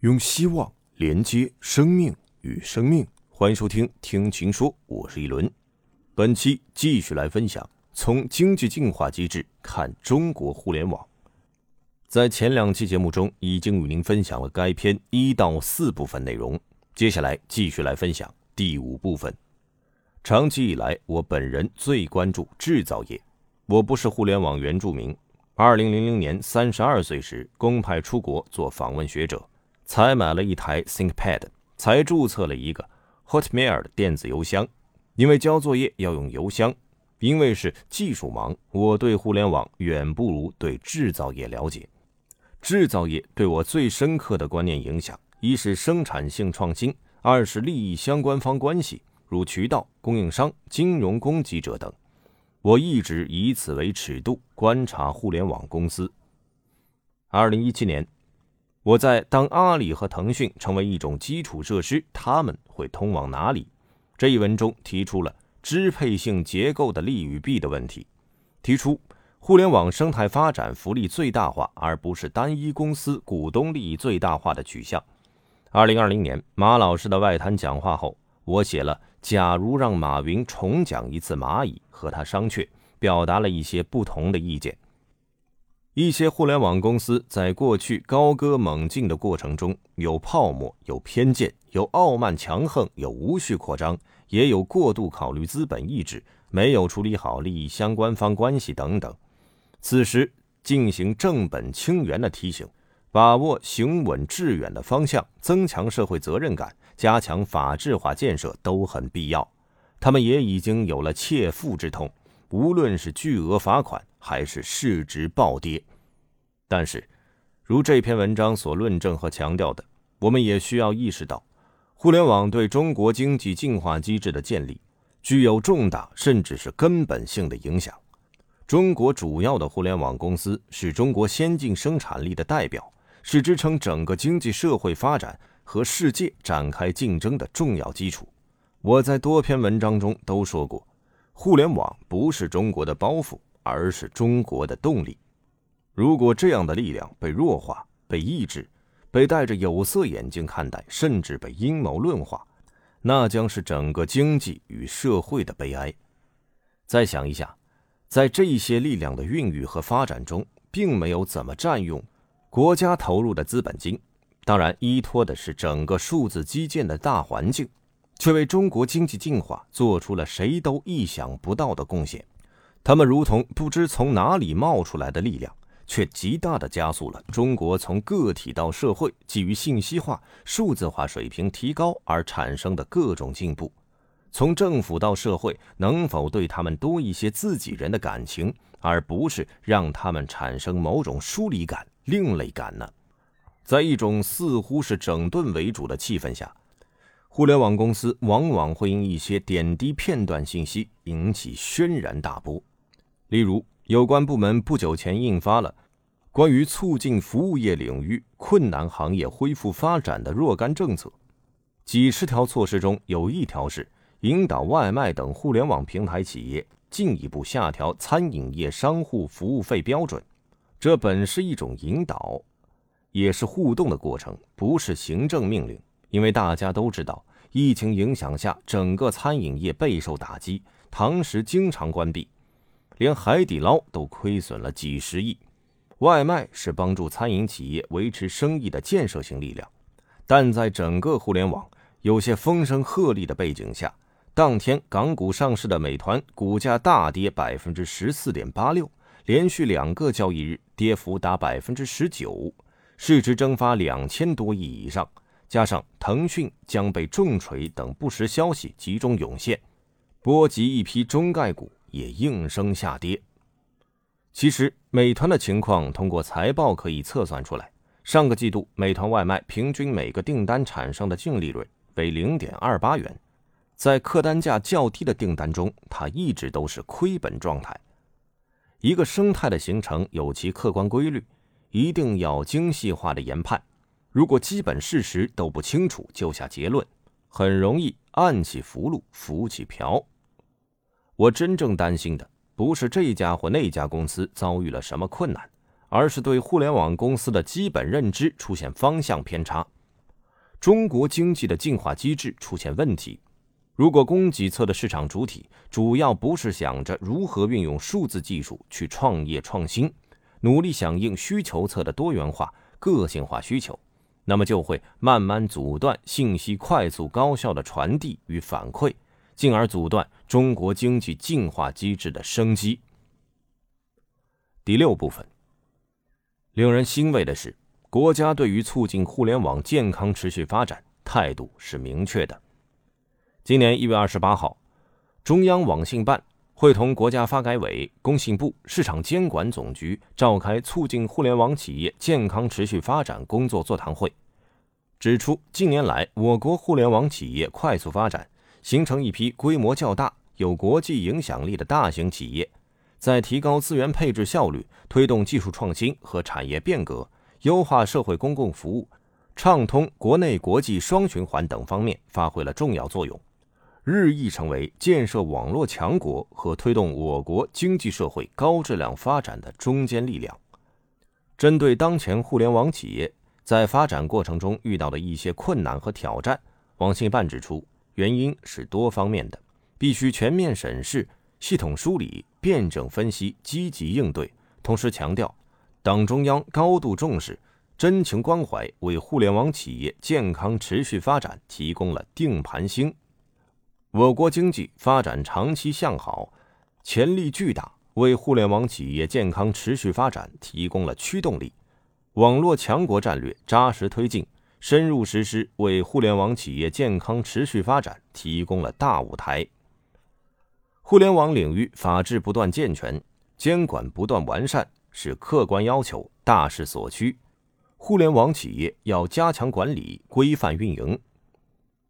用希望连接生命与生命，欢迎收听《听情说》，我是一轮。本期继续来分享从经济进化机制看中国互联网。在前两期节目中，已经与您分享了该篇一到四部分内容，接下来继续来分享第五部分。长期以来，我本人最关注制造业。我不是互联网原住民。二零零零年三十二岁时，公派出国做访问学者。才买了一台 ThinkPad，才注册了一个 Hotmail 的电子邮箱。因为交作业要用邮箱，因为是技术盲，我对互联网远不如对制造业了解。制造业对我最深刻的观念影响，一是生产性创新，二是利益相关方关系，如渠道、供应商、金融供给者等。我一直以此为尺度观察互联网公司。二零一七年。我在当阿里和腾讯成为一种基础设施，他们会通往哪里？这一文中提出了支配性结构的利与弊的问题，提出互联网生态发展福利最大化，而不是单一公司股东利益最大化的取向。二零二零年马老师的外滩讲话后，我写了《假如让马云重讲一次蚂蚁》和他商榷，表达了一些不同的意见。一些互联网公司在过去高歌猛进的过程中，有泡沫，有偏见，有傲慢强横，有无序扩张，也有过度考虑资本意志，没有处理好利益相关方关系等等。此时进行正本清源的提醒，把握行稳致远的方向，增强社会责任感，加强法治化建设都很必要。他们也已经有了切腹之痛。无论是巨额罚款还是市值暴跌，但是，如这篇文章所论证和强调的，我们也需要意识到，互联网对中国经济进化机制的建立具有重大甚至是根本性的影响。中国主要的互联网公司是中国先进生产力的代表，是支撑整个经济社会发展和世界展开竞争的重要基础。我在多篇文章中都说过。互联网不是中国的包袱，而是中国的动力。如果这样的力量被弱化、被抑制、被戴着有色眼镜看待，甚至被阴谋论化，那将是整个经济与社会的悲哀。再想一下，在这些力量的孕育和发展中，并没有怎么占用国家投入的资本金，当然依托的是整个数字基建的大环境。却为中国经济进化做出了谁都意想不到的贡献。他们如同不知从哪里冒出来的力量，却极大地加速了中国从个体到社会基于信息化、数字化水平提高而产生的各种进步。从政府到社会，能否对他们多一些自己人的感情，而不是让他们产生某种疏离感、另类感呢？在一种似乎是整顿为主的气氛下。互联网公司往往会因一些点滴片段信息引起轩然大波。例如，有关部门不久前印发了关于促进服务业领域困难行业恢复发展的若干政策，几十条措施中有一条是引导外卖等互联网平台企业进一步下调餐饮业商户服务费标准。这本是一种引导，也是互动的过程，不是行政命令。因为大家都知道，疫情影响下，整个餐饮业备受打击，堂食经常关闭，连海底捞都亏损了几十亿。外卖是帮助餐饮企业维持生意的建设性力量，但在整个互联网有些风声鹤唳的背景下，当天港股上市的美团股价大跌百分之十四点八六，连续两个交易日跌幅达百分之十九，市值蒸发两千多亿以上。加上腾讯将被重锤等不实消息集中涌现，波及一批中概股也应声下跌。其实，美团的情况通过财报可以测算出来。上个季度，美团外卖平均每个订单产生的净利润为零点二八元，在客单价较低的订单中，它一直都是亏本状态。一个生态的形成有其客观规律，一定要精细化的研判。如果基本事实都不清楚就下结论，很容易按起符箓浮起瓢。我真正担心的不是这家或那家公司遭遇了什么困难，而是对互联网公司的基本认知出现方向偏差，中国经济的进化机制出现问题。如果供给侧的市场主体主要不是想着如何运用数字技术去创业创新，努力响应需求侧的多元化、个性化需求，那么就会慢慢阻断信息快速高效的传递与反馈，进而阻断中国经济进化机制的生机。第六部分，令人欣慰的是，国家对于促进互联网健康持续发展态度是明确的。今年一月二十八号，中央网信办会同国家发改委、工信部、市场监管总局召开促进互联网企业健康持续发展工作座谈会，指出近年来我国互联网企业快速发展，形成一批规模较大、有国际影响力的大型企业，在提高资源配置效率、推动技术创新和产业变革、优化社会公共服务、畅通国内国际双循环等方面发挥了重要作用。日益成为建设网络强国和推动我国经济社会高质量发展的中坚力量。针对当前互联网企业在发展过程中遇到的一些困难和挑战，网信办指出，原因是多方面的，必须全面审视、系统梳理、辩证分析、积极应对。同时强调，党中央高度重视、真情关怀，为互联网企业健康持续发展提供了定盘星。我国经济发展长期向好，潜力巨大，为互联网企业健康持续发展提供了驱动力。网络强国战略扎实推进、深入实施，为互联网企业健康持续发展提供了大舞台。互联网领域法治不断健全，监管不断完善，是客观要求、大势所趋。互联网企业要加强管理、规范运营。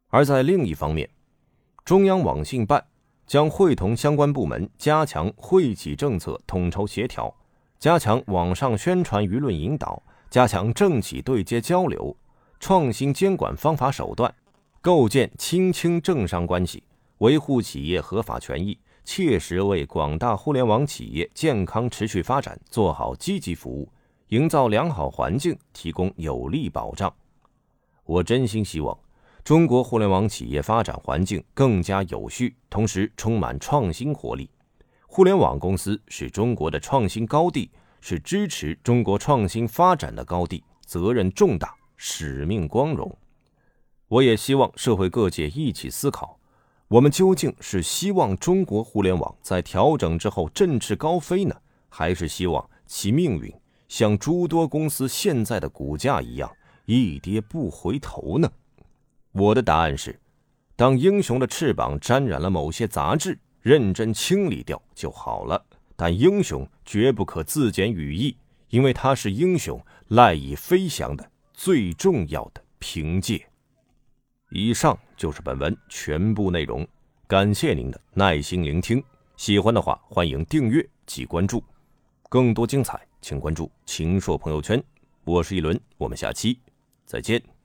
而在另一方面，中央网信办将会同相关部门加强惠企政策统筹协调，加强网上宣传舆论引导，加强政企对接交流，创新监管方法手段，构建亲清政商关系，维护企业合法权益，切实为广大互联网企业健康持续发展做好积极服务，营造良好环境，提供有力保障。我真心希望。中国互联网企业发展环境更加有序，同时充满创新活力。互联网公司是中国的创新高地，是支持中国创新发展的高地，责任重大，使命光荣。我也希望社会各界一起思考：我们究竟是希望中国互联网在调整之后振翅高飞呢，还是希望其命运像诸多公司现在的股价一样一跌不回头呢？我的答案是：当英雄的翅膀沾染了某些杂质，认真清理掉就好了。但英雄绝不可自减羽翼，因为他是英雄赖以飞翔的最重要的凭借。以上就是本文全部内容，感谢您的耐心聆听。喜欢的话，欢迎订阅及关注。更多精彩，请关注秦朔朋友圈。我是一轮，我们下期再见。